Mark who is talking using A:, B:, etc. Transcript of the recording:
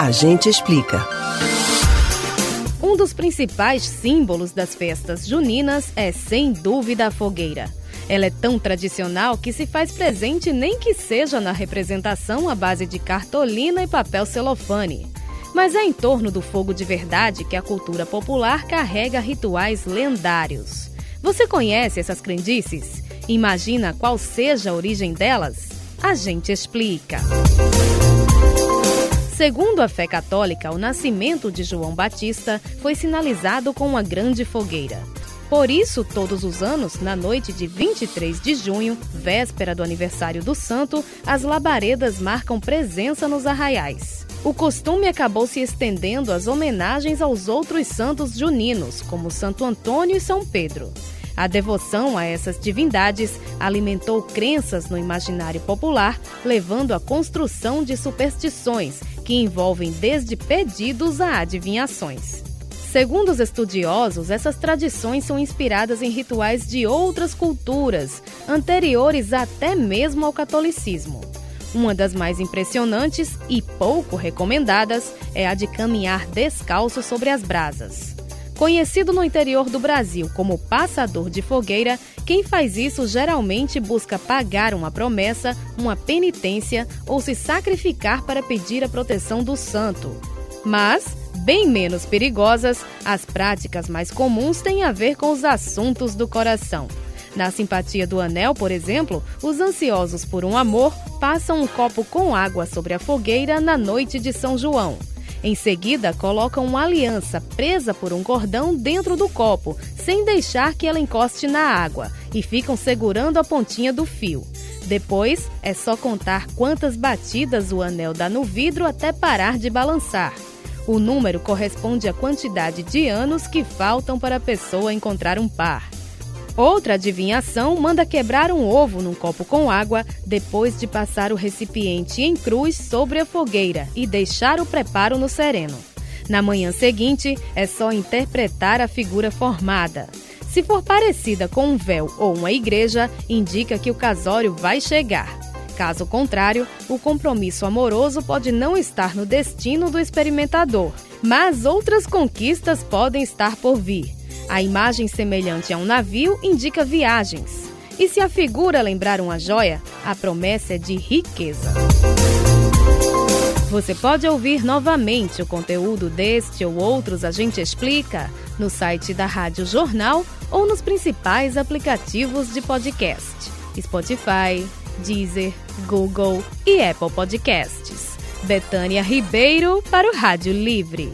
A: A gente explica.
B: Um dos principais símbolos das festas juninas é, sem dúvida, a fogueira. Ela é tão tradicional que se faz presente nem que seja na representação à base de cartolina e papel celofane. Mas é em torno do fogo de verdade que a cultura popular carrega rituais lendários. Você conhece essas crendices? Imagina qual seja a origem delas? A gente explica. Segundo a fé católica, o nascimento de João Batista foi sinalizado com uma grande fogueira. Por isso, todos os anos, na noite de 23 de junho, véspera do aniversário do santo, as labaredas marcam presença nos arraiais. O costume acabou se estendendo às homenagens aos outros santos juninos, como Santo Antônio e São Pedro. A devoção a essas divindades alimentou crenças no imaginário popular, levando à construção de superstições que envolvem desde pedidos a adivinhações. Segundo os estudiosos, essas tradições são inspiradas em rituais de outras culturas, anteriores até mesmo ao catolicismo. Uma das mais impressionantes e pouco recomendadas é a de caminhar descalço sobre as brasas. Conhecido no interior do Brasil como passador de fogueira, quem faz isso geralmente busca pagar uma promessa, uma penitência ou se sacrificar para pedir a proteção do santo. Mas, bem menos perigosas, as práticas mais comuns têm a ver com os assuntos do coração. Na simpatia do anel, por exemplo, os ansiosos por um amor passam um copo com água sobre a fogueira na noite de São João. Em seguida, colocam uma aliança presa por um cordão dentro do copo, sem deixar que ela encoste na água, e ficam segurando a pontinha do fio. Depois, é só contar quantas batidas o anel dá no vidro até parar de balançar. O número corresponde à quantidade de anos que faltam para a pessoa encontrar um par. Outra adivinhação manda quebrar um ovo num copo com água depois de passar o recipiente em cruz sobre a fogueira e deixar o preparo no sereno. Na manhã seguinte, é só interpretar a figura formada. Se for parecida com um véu ou uma igreja, indica que o casório vai chegar. Caso contrário, o compromisso amoroso pode não estar no destino do experimentador, mas outras conquistas podem estar por vir. A imagem semelhante a um navio indica viagens. E se a figura lembrar uma joia, a promessa é de riqueza. Você pode ouvir novamente o conteúdo deste ou outros A Gente Explica no site da Rádio Jornal ou nos principais aplicativos de podcast: Spotify, Deezer, Google e Apple Podcasts. Betânia Ribeiro para o Rádio Livre.